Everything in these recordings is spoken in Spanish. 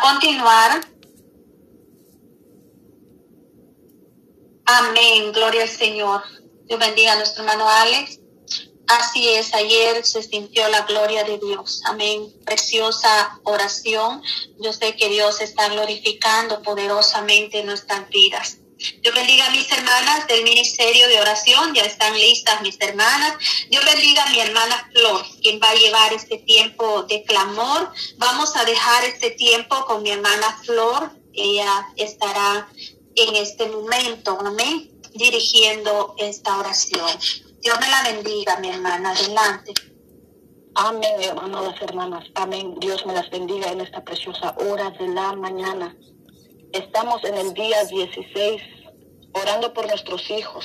Continuar. Amén. Gloria al Señor. Dios bendiga a nuestro hermano Alex. Así es, ayer se sintió la gloria de Dios. Amén. Preciosa oración. Yo sé que Dios está glorificando poderosamente en nuestras vidas. Dios bendiga a mis hermanas del Ministerio de Oración, ya están listas mis hermanas. Dios bendiga a mi hermana Flor, quien va a llevar este tiempo de clamor. Vamos a dejar este tiempo con mi hermana Flor. Ella estará en este momento, amén, dirigiendo esta oración. Dios me la bendiga, mi hermana. Adelante. Amén, hermanos, hermanas. Amén. Dios me las bendiga en esta preciosa hora de la mañana. Estamos en el día 16 orando por nuestros hijos.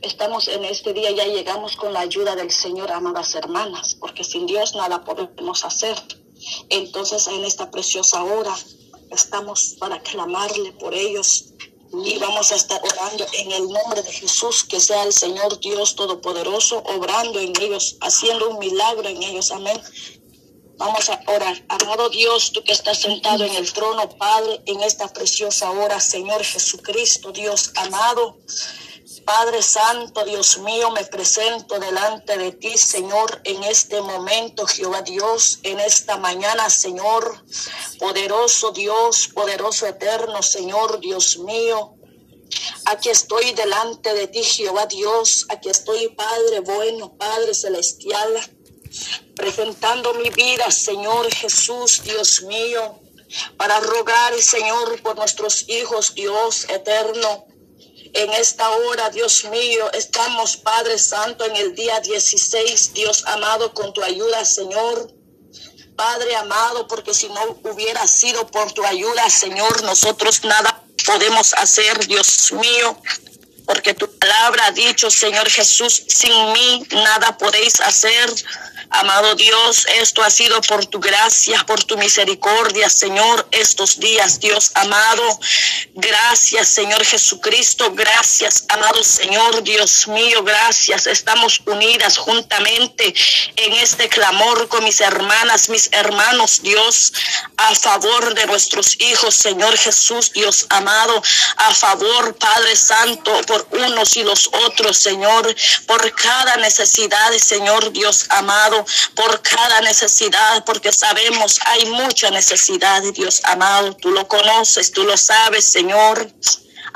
Estamos en este día, ya llegamos con la ayuda del Señor, amadas hermanas, porque sin Dios nada podemos hacer. Entonces en esta preciosa hora estamos para clamarle por ellos y vamos a estar orando en el nombre de Jesús, que sea el Señor Dios Todopoderoso, obrando en ellos, haciendo un milagro en ellos. Amén. Vamos a orar. Amado Dios, tú que estás sentado en el trono, Padre, en esta preciosa hora, Señor Jesucristo, Dios amado. Padre Santo, Dios mío, me presento delante de ti, Señor, en este momento, Jehová Dios, en esta mañana, Señor, poderoso Dios, poderoso eterno, Señor, Dios mío. Aquí estoy delante de ti, Jehová Dios. Aquí estoy, Padre bueno, Padre celestial presentando mi vida, Señor Jesús, Dios mío, para rogar, Señor, por nuestros hijos, Dios eterno. En esta hora, Dios mío, estamos, Padre Santo, en el día 16, Dios amado, con tu ayuda, Señor. Padre amado, porque si no hubiera sido por tu ayuda, Señor, nosotros nada podemos hacer, Dios mío porque tu palabra ha dicho, Señor Jesús, sin mí nada podéis hacer. Amado Dios, esto ha sido por tu gracia, por tu misericordia, Señor, estos días, Dios amado. Gracias, Señor Jesucristo. Gracias, amado Señor, Dios mío. Gracias. Estamos unidas juntamente en este clamor con mis hermanas, mis hermanos, Dios, a favor de nuestros hijos, Señor Jesús, Dios amado, a favor, Padre Santo, por unos y los otros, Señor, por cada necesidad, Señor, Dios amado por cada necesidad, porque sabemos hay mucha necesidad, Dios amado. Tú lo conoces, tú lo sabes, Señor.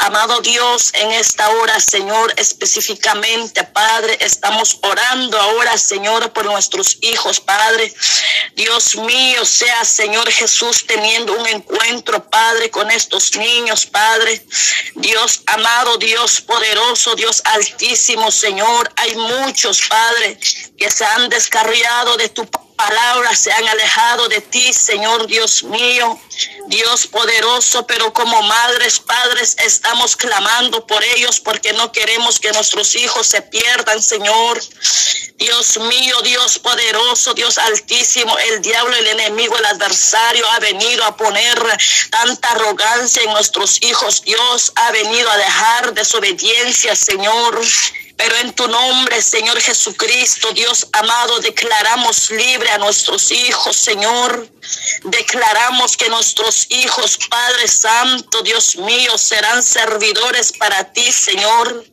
Amado Dios, en esta hora, Señor, específicamente, Padre, estamos orando ahora, Señor, por nuestros hijos, Padre. Dios mío, sea, Señor Jesús, teniendo un encuentro, Padre, con estos niños, Padre. Dios amado, Dios poderoso, Dios altísimo, Señor. Hay muchos, Padre, que se han descarriado de tu palabras se han alejado de ti, Señor Dios mío, Dios poderoso, pero como madres, padres, estamos clamando por ellos porque no queremos que nuestros hijos se pierdan, Señor. Dios mío, Dios poderoso, Dios altísimo, el diablo, el enemigo, el adversario ha venido a poner tanta arrogancia en nuestros hijos. Dios ha venido a dejar desobediencia, Señor. Pero en tu nombre, Señor Jesucristo, Dios amado, declaramos libre a nuestros hijos, Señor. Declaramos que nuestros hijos, Padre Santo, Dios mío, serán servidores para ti, Señor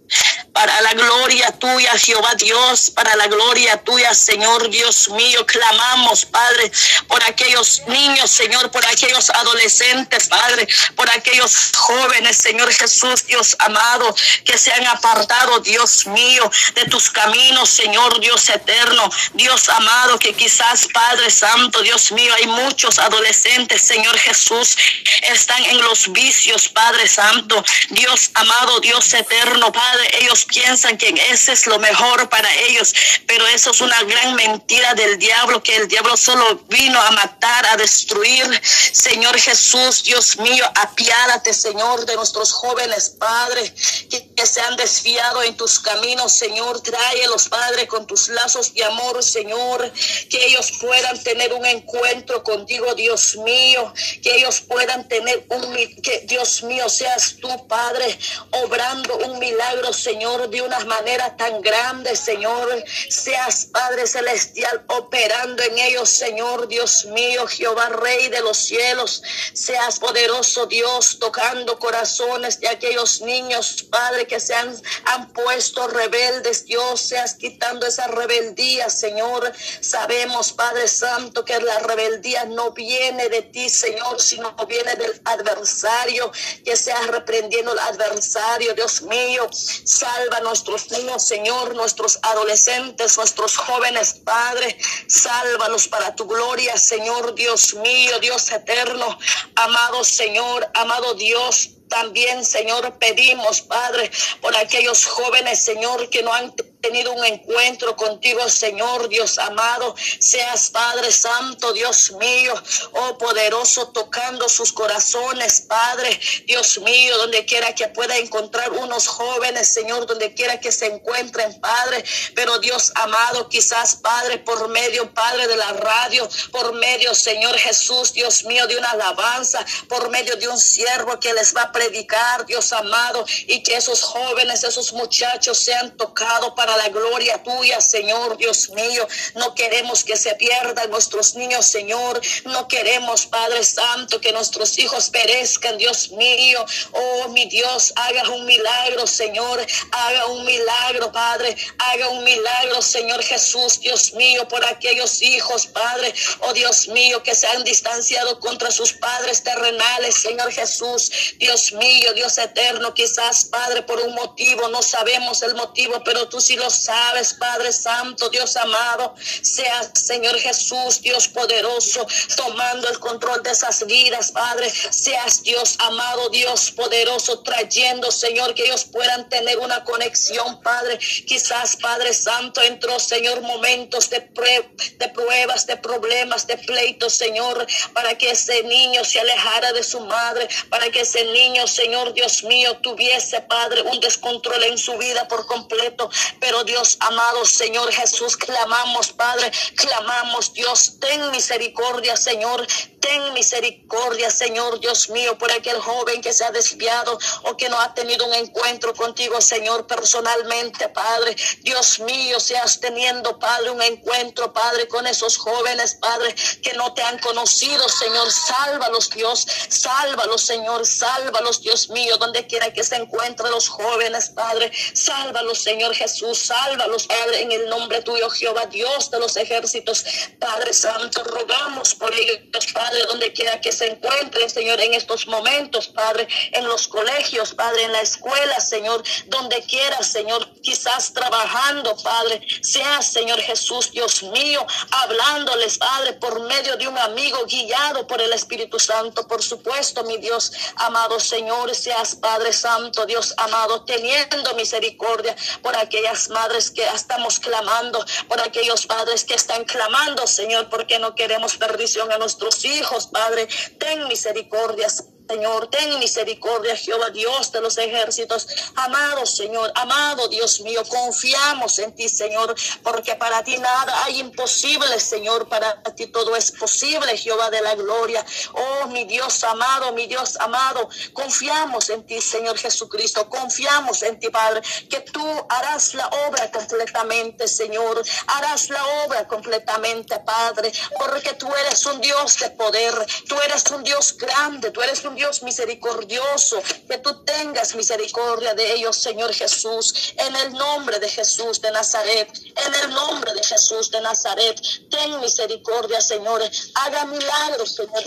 para la gloria tuya, Jehová Dios, para la gloria tuya, Señor Dios mío. Clamamos, Padre, por aquellos niños, Señor, por aquellos adolescentes, Padre, por aquellos jóvenes, Señor Jesús, Dios amado, que se han apartado, Dios mío, de tus caminos, Señor Dios eterno, Dios amado, que quizás, Padre Santo, Dios mío, hay muchos adolescentes, Señor Jesús, están en los vicios, Padre Santo, Dios amado, Dios eterno, Padre ellos piensan que ese es lo mejor para ellos, pero eso es una gran mentira del diablo, que el diablo solo vino a matar, a destruir. Señor Jesús, Dios mío, apiádate, Señor, de nuestros jóvenes, Padre, que, que se han desviado en tus caminos Señor. Tráelos, Padre, con tus lazos de amor, Señor. Que ellos puedan tener un encuentro contigo, Dios mío. Que ellos puedan tener un, que Dios mío, seas tú, Padre, obrando un milagro, Señor, de una manera tan grande, Señor. Seas, Padre Celestial, operando en ellos, Señor, Dios mío, Jehová, Rey de los cielos. Seas poderoso, Dios, tocando corazones de aquellos niños, Padre, que se han, han puesto rebeldes, Dios, seas quitando esa rebeldía, Señor. Sabemos, Padre Santo, que la rebeldía no viene de ti, Señor, sino viene del adversario, que seas reprendiendo al adversario, Dios mío. Salva a nuestros niños, Señor, nuestros adolescentes, nuestros jóvenes, Padre. Sálvalos para tu gloria, Señor, Dios mío, Dios eterno. Amado Señor, amado Dios, también, Señor, pedimos, Padre, por aquellos jóvenes, Señor, que no han tenido un encuentro contigo, Señor Dios amado. Seas Padre Santo, Dios mío, oh poderoso, tocando sus corazones, Padre, Dios mío, donde quiera que pueda encontrar unos jóvenes, Señor, donde quiera que se encuentren, Padre. Pero Dios amado, quizás, Padre, por medio, Padre, de la radio, por medio, Señor Jesús, Dios mío, de una alabanza, por medio de un siervo que les va a predicar, Dios amado, y que esos jóvenes, esos muchachos sean tocados para la gloria tuya, Señor Dios mío. No queremos que se pierdan nuestros niños, Señor. No queremos, Padre Santo, que nuestros hijos perezcan, Dios mío. Oh, mi Dios, haga un milagro, Señor. Haga un milagro, Padre. Haga un milagro, Señor Jesús, Dios mío, por aquellos hijos, Padre. Oh, Dios mío, que se han distanciado contra sus padres terrenales, Señor Jesús. Dios mío, Dios eterno, quizás, Padre, por un motivo, no sabemos el motivo, pero tú sí lo sabes, Padre Santo, Dios amado. Sea, Señor Jesús, Dios poderoso, tomando el control de esas vidas, Padre. Seas Dios amado, Dios poderoso, trayendo, Señor, que ellos puedan tener una conexión, Padre. Quizás, Padre Santo, entró, Señor, momentos de, de pruebas, de problemas, de pleitos, Señor, para que ese niño se alejara de su madre, para que ese niño, Señor Dios mío, tuviese, Padre, un descontrol en su vida por completo. Pero Dios amado, Señor Jesús, clamamos, Padre, clamamos, Dios, ten misericordia, Señor, ten misericordia, Señor Dios mío, por aquel joven que se ha desviado o que no ha tenido un encuentro contigo, Señor, personalmente, Padre. Dios mío, seas teniendo, Padre, un encuentro, Padre, con esos jóvenes, Padre, que no te han conocido, Señor. Sálvalos, Dios, sálvalos, Señor, sálvalos, Dios mío, donde quiera que se encuentren los jóvenes, Padre. Sálvalos, Señor Jesús sálvalos, Padre, en el nombre tuyo, Jehová, Dios de los ejércitos. Padre Santo, rogamos por ellos, Padre, donde quiera que se encuentren, Señor, en estos momentos, Padre, en los colegios, Padre, en la escuela, Señor, donde quiera, Señor, quizás trabajando, Padre, sea, Señor Jesús, Dios mío, hablándoles, Padre, por medio de un amigo guiado por el Espíritu Santo, por supuesto, mi Dios, amado Señor, seas Padre Santo, Dios amado, teniendo misericordia por aquellas madres que estamos clamando, por aquellos padres que están clamando, Señor, porque no queremos perdición a nuestros hijos, Padre. Ten misericordia, Señor, ten misericordia, Jehová Dios de los ejércitos. Amado Señor, amado Dios mío, confiamos en ti, Señor, porque para ti nada hay imposible, Señor. Para ti todo es posible, Jehová de la gloria. Oh, mi Dios amado, mi Dios amado, confiamos en ti, Señor Jesucristo. Confiamos en ti, Padre, que tú harás la obra completamente, Señor. Harás la obra completamente, Padre, porque tú eres un Dios de poder. Tú eres un Dios grande. Tú eres un Dios misericordioso, que tú tengas misericordia de ellos, Señor Jesús, en el nombre de Jesús de Nazaret, en el nombre de Jesús de Nazaret, ten misericordia, Señor, haga milagros, Señor,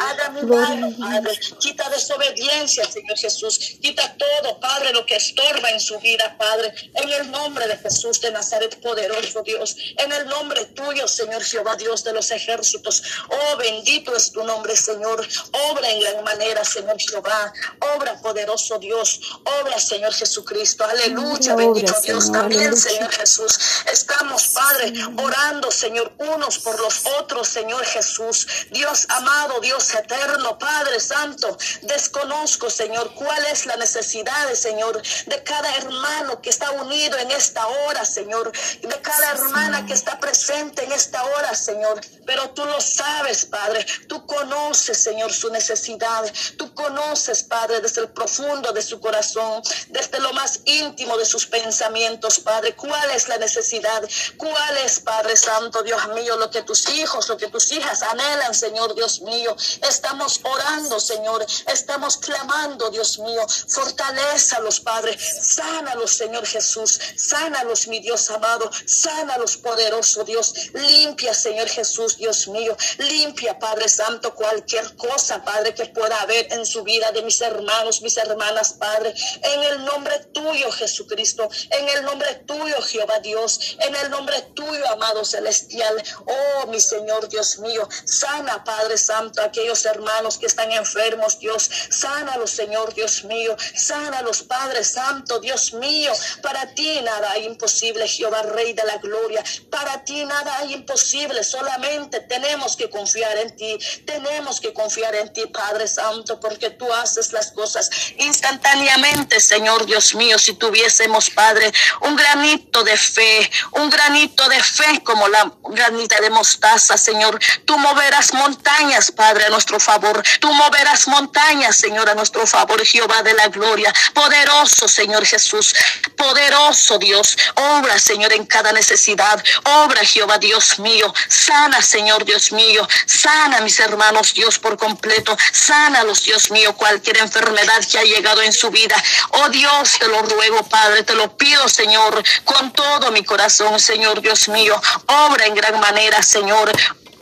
haga milagros, Padre, quita desobediencia, Señor Jesús, quita todo, Padre, lo que estorba en su vida, Padre, en el nombre de Jesús de Nazaret, poderoso Dios, en el nombre tuyo, Señor Jehová, Dios de los ejércitos, oh, bendito es tu nombre, Señor, obra en la manera, Señor Jehová. Obra poderoso Dios. Obra, Señor Jesucristo. Aleluya, bendito Dios. También, Señor Jesús. Estamos, Padre, orando, Señor, unos por los otros, Señor Jesús. Dios amado, Dios eterno, Padre Santo. Desconozco, Señor, cuál es la necesidad, Señor, de cada hermano que está unido en esta hora, Señor. De cada hermana que está presente en esta hora, Señor. Pero tú lo sabes, Padre. Tú conoces, Señor, su necesidad. Tú conoces, Padre, desde el profundo de su corazón, desde lo más íntimo de sus pensamientos, Padre. ¿Cuál es la necesidad? ¿Cuál es, Padre Santo, Dios mío, lo que tus hijos, lo que tus hijas anhelan, Señor, Dios mío? Estamos orando, Señor. Estamos clamando, Dios mío. Fortalézalos, Padre. Sánalos, Señor Jesús. Sánalos, mi Dios amado. Sánalos, poderoso Dios. Limpia, Señor Jesús, Dios mío. Limpia, Padre Santo, cualquier cosa, Padre, que pueda haber en su vida de mis hermanos, mis hermanas, Padre. En el nombre tuyo, Jesucristo. En el nombre tuyo, Jehová Dios. En el nombre tuyo, amado celestial. Oh, mi Señor, Dios mío. Sana, Padre Santo, aquellos hermanos que están enfermos, Dios. Sánalos, Señor, Dios mío. Sánalos, Padre Santo, Dios mío. Para ti nada hay imposible, Jehová, Rey de la gloria. Para ti nada hay imposible. Solamente tenemos que confiar en ti. Tenemos que confiar en ti, Padre Santo, porque tú haces las cosas instantáneamente, Señor Dios mío. Si tuviésemos, Padre, un granito de fe, un granito de fe como la granita de mostaza, Señor. Tú moverás montañas, Padre, a nuestro favor. Tú moverás montañas, Señor, a nuestro favor, Jehová de la gloria. Poderoso, Señor Jesús. Poderoso Dios. Obra, Señor, en cada necesidad. Obra, Jehová Dios mío. Sana, Señor Dios mío. Sana, mis hermanos, Dios, por completo. Sana los Dios mío, cualquier enfermedad que ha llegado en su vida. Oh Dios, te lo ruego, Padre, te lo pido, Señor, con todo mi corazón, Señor Dios mío. Obra en gran manera, Señor.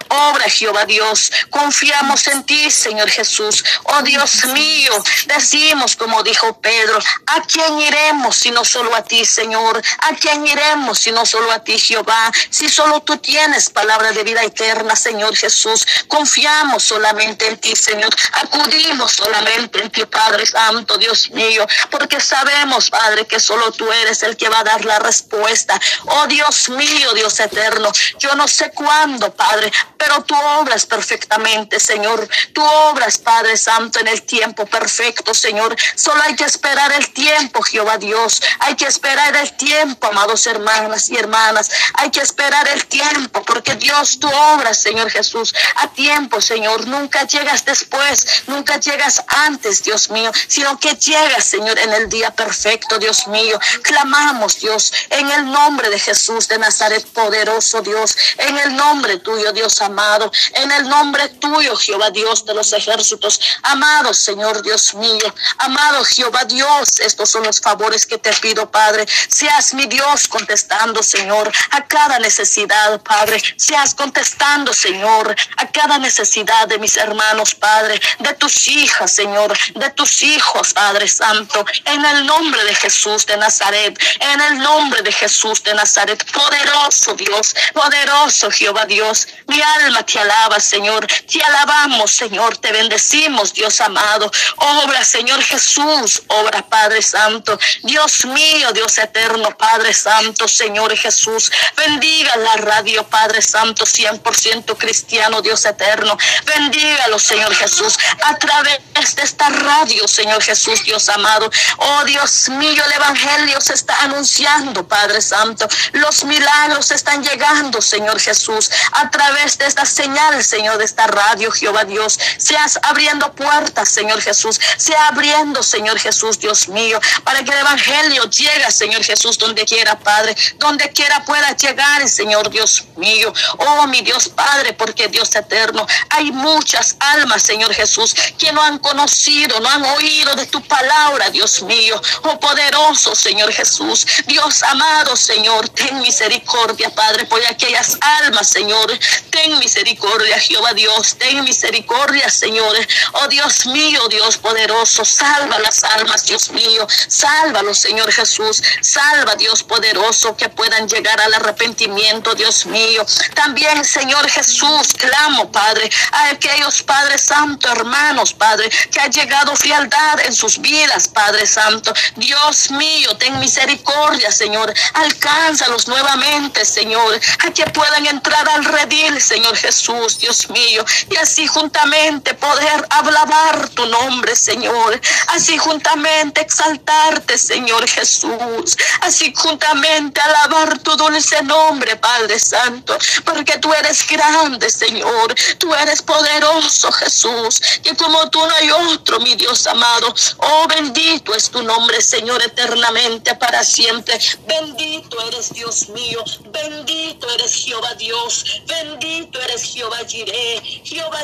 Obra, Jehová Dios. Confiamos en ti, Señor Jesús. Oh Dios mío, decimos como dijo Pedro, ¿a quién iremos si no solo a ti, Señor? ¿A quién iremos si no solo a ti, Jehová? Si solo tú tienes palabra de vida eterna, Señor Jesús. Confiamos solamente en ti, Señor. Acudimos solamente en ti, Padre Santo, Dios mío, porque sabemos, Padre, que solo tú eres el que va a dar la respuesta. Oh Dios mío, Dios eterno, yo no sé cuándo, Padre, pero tú obras perfectamente, Señor. Tú obras, Padre Santo, en el tiempo perfecto, Señor. Solo hay que esperar el tiempo, Jehová Dios. Hay que esperar el tiempo, amados hermanas y hermanas. Hay que esperar el tiempo, porque Dios, tú obras, Señor Jesús, a tiempo, Señor. Nunca llegas después, nunca llegas antes, Dios mío, sino que llegas, Señor, en el día perfecto, Dios mío. Clamamos, Dios, en el nombre de Jesús de Nazaret, poderoso Dios, en el nombre tuyo, Dios amado, en el nombre tuyo, Jehová Dios de los ejércitos, amado Señor Dios mío, amado Jehová Dios, estos son los favores que te pido, Padre, seas mi Dios contestando, Señor, a cada necesidad, Padre, seas contestando, Señor, a cada necesidad de mis hermanos, Padre, de tus hijas, Señor, de tus hijos, Padre Santo, en el nombre de Jesús de Nazaret, en el nombre de Jesús de Nazaret, poderoso Dios, poderoso Jehová Dios, mi alma te alaba, Señor. Te alabamos, Señor. Te bendecimos, Dios amado. Obra, Señor Jesús. Obra, Padre Santo. Dios mío, Dios eterno, Padre Santo, Señor Jesús. Bendiga la radio, Padre Santo, 100% cristiano, Dios eterno. Bendígalo, Señor Jesús. A través de esta radio, Señor Jesús, Dios amado. Oh, Dios mío, el Evangelio se está anunciando, Padre Santo. Los milagros están llegando, Señor Jesús. A través de esta señal, Señor, de esta radio, Jehová Dios. Seas abriendo puertas, Señor Jesús. Sea abriendo, Señor Jesús, Dios mío, para que el Evangelio llegue, Señor Jesús, donde quiera, Padre. Donde quiera pueda llegar, Señor Dios mío. Oh, mi Dios Padre, porque Dios eterno, hay muchas almas, Señor Jesús, que no han conocido, no han oído de tu palabra, Dios mío. Oh, poderoso, Señor Jesús. Dios amado, Señor, ten misericordia, Padre, por aquellas almas, Señor. Ten Misericordia, Jehová Dios. Ten misericordia, Señor. Oh Dios mío, Dios poderoso. Salva las almas, Dios mío. Sálvalo, Señor Jesús. Salva, Dios poderoso, que puedan llegar al arrepentimiento, Dios mío. También, Señor Jesús, clamo, Padre, a aquellos Padre Santo, hermanos, Padre, que ha llegado frialdad en sus vidas, Padre Santo. Dios mío, ten misericordia, Señor. Alcánzalos nuevamente, Señor, a que puedan entrar al redil, Señor Jesús, Dios mío, y así juntamente poder hablar tu nombre, Señor. Así juntamente exaltarte, Señor Jesús. Así juntamente alabar tu dulce nombre, Padre Santo, porque tú eres grande, Señor. Tú eres poderoso, Jesús, que como tú no hay otro, mi Dios amado. Oh, bendito es tu nombre, Señor, eternamente para siempre. Bendito eres Dios mío. Bendito eres Jehová Dios. Bendito eres Jehová Jireh. Jehová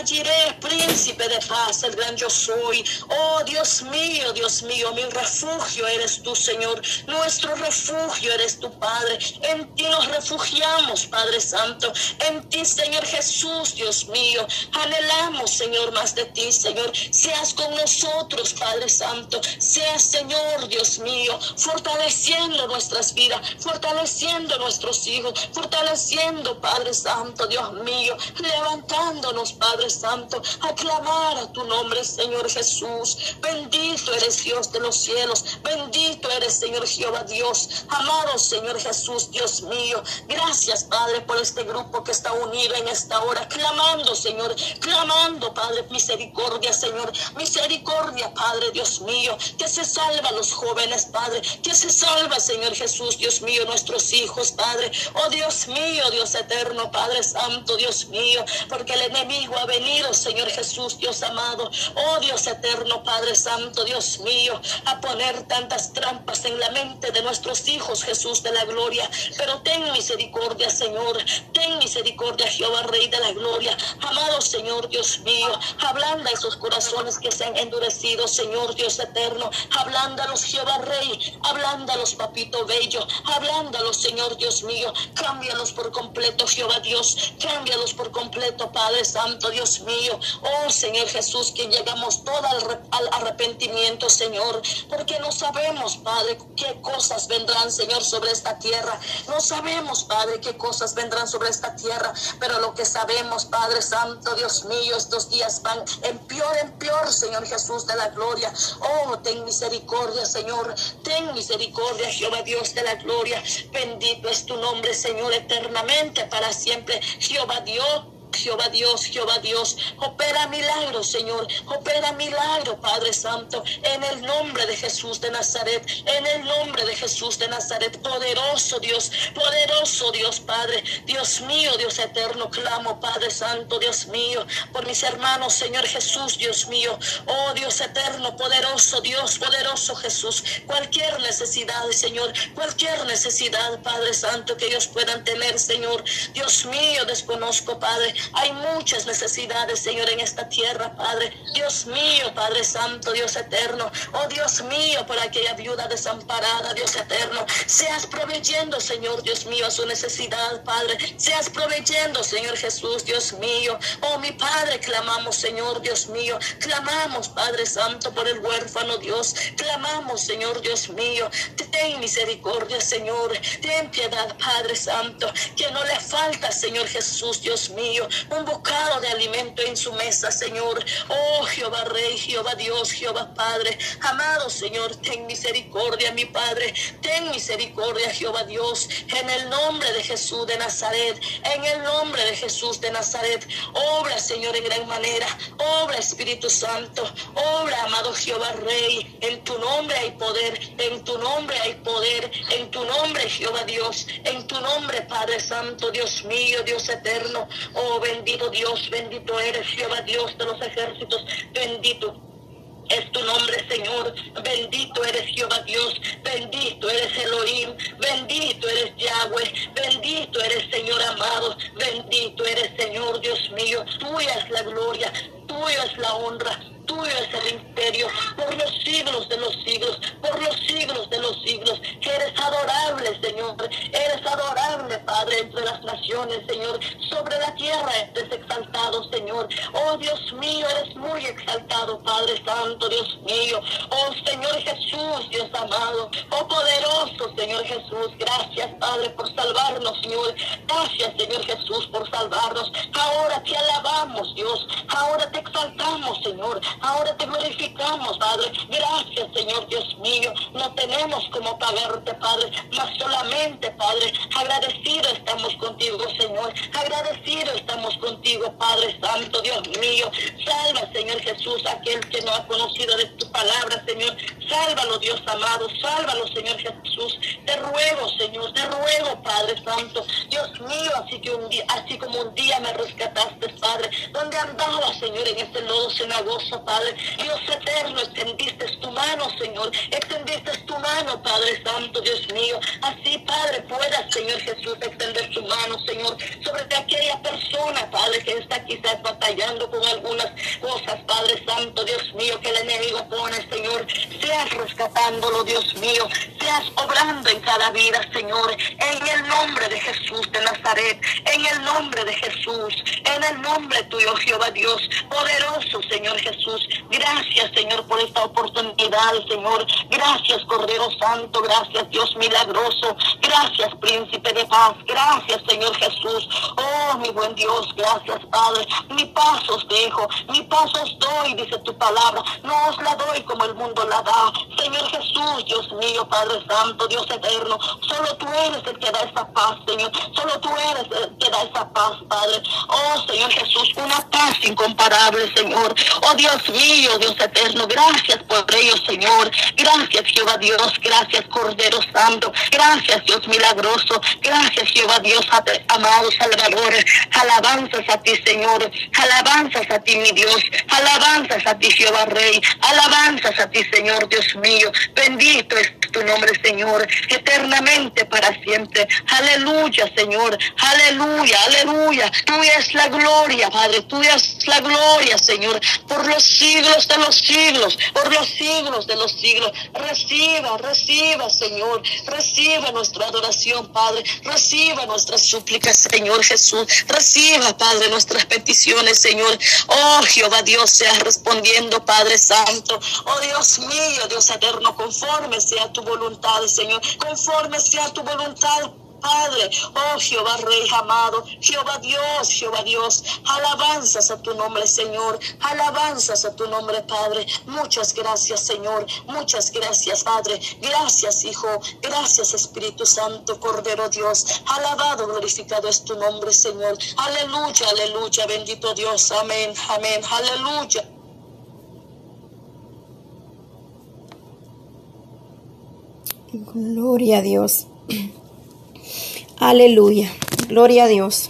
príncipe de paz, el gran yo soy. Oh, Dios mío, Dios mío, mi refugio eres tú, Señor. Nuestro refugio eres tu Padre. En ti nos refugiamos, Padre Santo. En ti, Señor Jesús, Dios mío. Anhelamos, Señor, más de ti, Señor. Seas con nosotros, Padre Santo. Seas, Señor, Dios mío, fortaleciendo nuestras vidas, fortaleciendo nuestros hijos, fortaleciendo, Padre Santo, Dios mío, levantándonos, Padre Santo, a clamar a tu nombre, Señor Jesús. Bendito eres Dios de los cielos. Bendito eres, Señor Jehová Dios. Amado Señor Jesús, Dios mío. Gracias, Padre, por este grupo que está unido en esta hora, clamando, Señor, clamando, Padre, misericordia, Señor, misericordia, Padre, Dios mío, que se salva a los jóvenes, Padre, que se salva, Señor Jesús, Dios mío, nuestros hijos, Padre, oh Dios mío, Dios eterno, Padre Santo, Dios mío, porque el enemigo ha venido, Señor Jesús, Dios amado, oh Dios eterno, Padre Santo, Dios mío, a poner tantas trampas en la mente de nuestros hijos, Jesús de la gloria, pero ten misericordia, Señor, ten misericordia, Jehová, Rey de la gloria, amado Señor, Dios mío, ablanda esos corazones que se han endurecido, Señor Dios eterno, ablándalos, Jehová Rey, ablándalos, papito bello, ablándalos, Señor Dios mío, cámbialos por completo, Jehová Dios, cámbialos por completo, Padre Santo, Dios mío, oh Señor Jesús, que llegamos todo al, al arrepentimiento, Señor, porque no sabemos, Padre, qué cosas vendrán, Señor, sobre esta tierra, no sabemos, Padre, qué cosas vendrán sobre esta tierra, pero lo que sabemos, Padre Santo, Dios mío, estos días van en peor, en peor, Señor Jesús de la gloria. Oh, ten misericordia, Señor. Ten misericordia, Jehová Dios de la gloria. Bendito es tu nombre, Señor, eternamente, para siempre. Jehová Dios. Jehová Dios, Jehová Dios, opera milagros, Señor, opera milagro, Padre Santo, en el nombre de Jesús de Nazaret, en el nombre de Jesús de Nazaret, poderoso Dios, poderoso Dios, Padre, Dios mío, Dios eterno, clamo, Padre Santo, Dios mío, por mis hermanos, Señor Jesús, Dios mío, oh Dios eterno, poderoso Dios, poderoso Jesús, cualquier necesidad, Señor, cualquier necesidad, Padre Santo, que ellos puedan tener, Señor, Dios mío, desconozco, Padre, hay muchas necesidades, Señor, en esta tierra, Padre. Dios mío, Padre Santo, Dios eterno. Oh Dios mío, por aquella viuda desamparada, Dios eterno. Seas proveyendo, Señor, Dios mío, a su necesidad, Padre. Seas proveyendo, Señor Jesús, Dios mío. Oh mi Padre, clamamos, Señor, Dios mío. Clamamos, Padre Santo, por el huérfano, Dios. Clamamos, Señor, Dios mío. Ten misericordia, Señor. Ten piedad, Padre Santo. Que no le falta, Señor Jesús, Dios mío un bocado de alimento en su mesa, Señor. Oh Jehová Rey, Jehová Dios, Jehová Padre. Amado Señor, ten misericordia, mi Padre. Ten misericordia, Jehová Dios, en el nombre de Jesús de Nazaret. En el nombre de Jesús de Nazaret. Obra, Señor, en gran manera. Obra, Espíritu Santo. Obra, amado Jehová Rey. En tu nombre hay poder. En tu nombre hay poder. En tu nombre, Jehová Dios. En tu nombre, Padre Santo, Dios mío, Dios eterno. Oh, bendito Dios, bendito eres Jehová Dios de los ejércitos, bendito. Es tu nombre, Señor. Bendito eres Jehová Dios. Bendito eres Elohim. Bendito eres Yahweh. Bendito eres Señor amado. Bendito eres Señor Dios mío. Tuya es la gloria. Tuya es la honra. Tuyo es el imperio por los siglos de los siglos, por los siglos de los siglos. Eres adorable, Señor. Eres adorable, Padre, entre las naciones, Señor. Sobre la tierra eres exaltado, Señor. Oh Dios mío, eres muy exaltado, Padre Santo, Dios mío. Oh Señor Jesús, Dios amado. Oh poderoso, Señor Jesús. Gracias, Padre, por salvarnos, Señor. Gracias, Señor Jesús, por salvarnos. Ahora te alabamos, Dios. Ahora te exaltamos, Señor. Ahora te glorificamos, Padre. Gracias, Señor Dios mío. No tenemos como pagarte, Padre, mas solamente, Padre, agradecido estamos contigo, Señor. Agradecido estamos contigo, Padre Santo, Dios mío. Salva, Señor Jesús, aquel que no ha conocido de tu palabra, Señor. Sálvalo, Dios amado. Sálvalo, Señor Jesús. Te ruego, Señor. Te ruego, Padre Santo. Dios mío, así que un día, así como un día me rescataste, Padre, donde andaba, Señor, en este lodo cenagoso, Padre. Dios eterno, extendiste tu mano, Señor. Extendiste tu mano, Padre Santo, Dios mío. Así, Padre, puedas, Señor Jesús, extender tu mano, Señor, sobre aquella persona, Padre, que está quizás batallando con algunas cosas, Padre Santo, Dios mío, que el enemigo pone, Señor. Seas rescatándolo, Dios mío. Seas obrando en cada vida, Señor. En el nombre de Jesús de Nazaret. En el nombre de Jesús. En el nombre tuyo, Jehová Dios. Poderoso, Señor Jesús. Gracias, Señor, por esta oportunidad, Señor. Gracias, Cordero Santo. Gracias, Dios milagroso. Gracias, Príncipe de paz. Gracias, Señor Jesús. Oh, mi buen Dios. Gracias, Padre. Mi paz os dejo. Mi paz os doy, dice tu palabra. No os la doy como el mundo la da. Señor Jesús, Dios mío, Padre Santo, Dios eterno. Solo tú eres el que da esa paz, Señor. Solo tú eres el que da esa paz, Padre. Oh, Señor Jesús, una paz incomparable, Señor. Oh, Dios mío, Dios eterno. Gracias por ello, Señor. Gracias, Jehová Dios. Gracias, Cordero Santo. Gracias, Dios milagroso. Gracias, Jehová Dios, amado Salvador. Alabanzas a ti, Señor. Alabanzas a ti, mi Dios. Alabanzas a ti, Jehová Rey. Alabanzas a ti, Señor Dios mío. Bendito es tu nombre, Señor, eternamente para siempre. Aleluya, Señor. Aleluya, aleluya. Tuya es la gloria, Padre. Tuya es la gloria, Señor. Por los siglos de los siglos. Por los siglos de los siglos. Reciba, reciba, Señor. Reciba nuestra adoración, Padre. Reciba nuestras súplicas, Señor Jesús. Reciba, Padre, nuestras peticiones, Señor. Oh, Jehová Dios, sea respondiendo, Padre Santo. Oh, Dios mío, Dios eterno, conforme sea tu voluntad, Señor. Conforme sea tu voluntad, Padre, oh Jehová Rey amado, Jehová Dios, Jehová Dios, alabanzas a tu nombre, Señor, alabanzas a tu nombre, Padre. Muchas gracias, Señor, muchas gracias, Padre. Gracias, Hijo, gracias, Espíritu Santo, Cordero Dios. Alabado, glorificado es tu nombre, Señor. Aleluya, aleluya, bendito Dios, amén, amén, aleluya. Gloria a Dios. Aleluya. Gloria a Dios.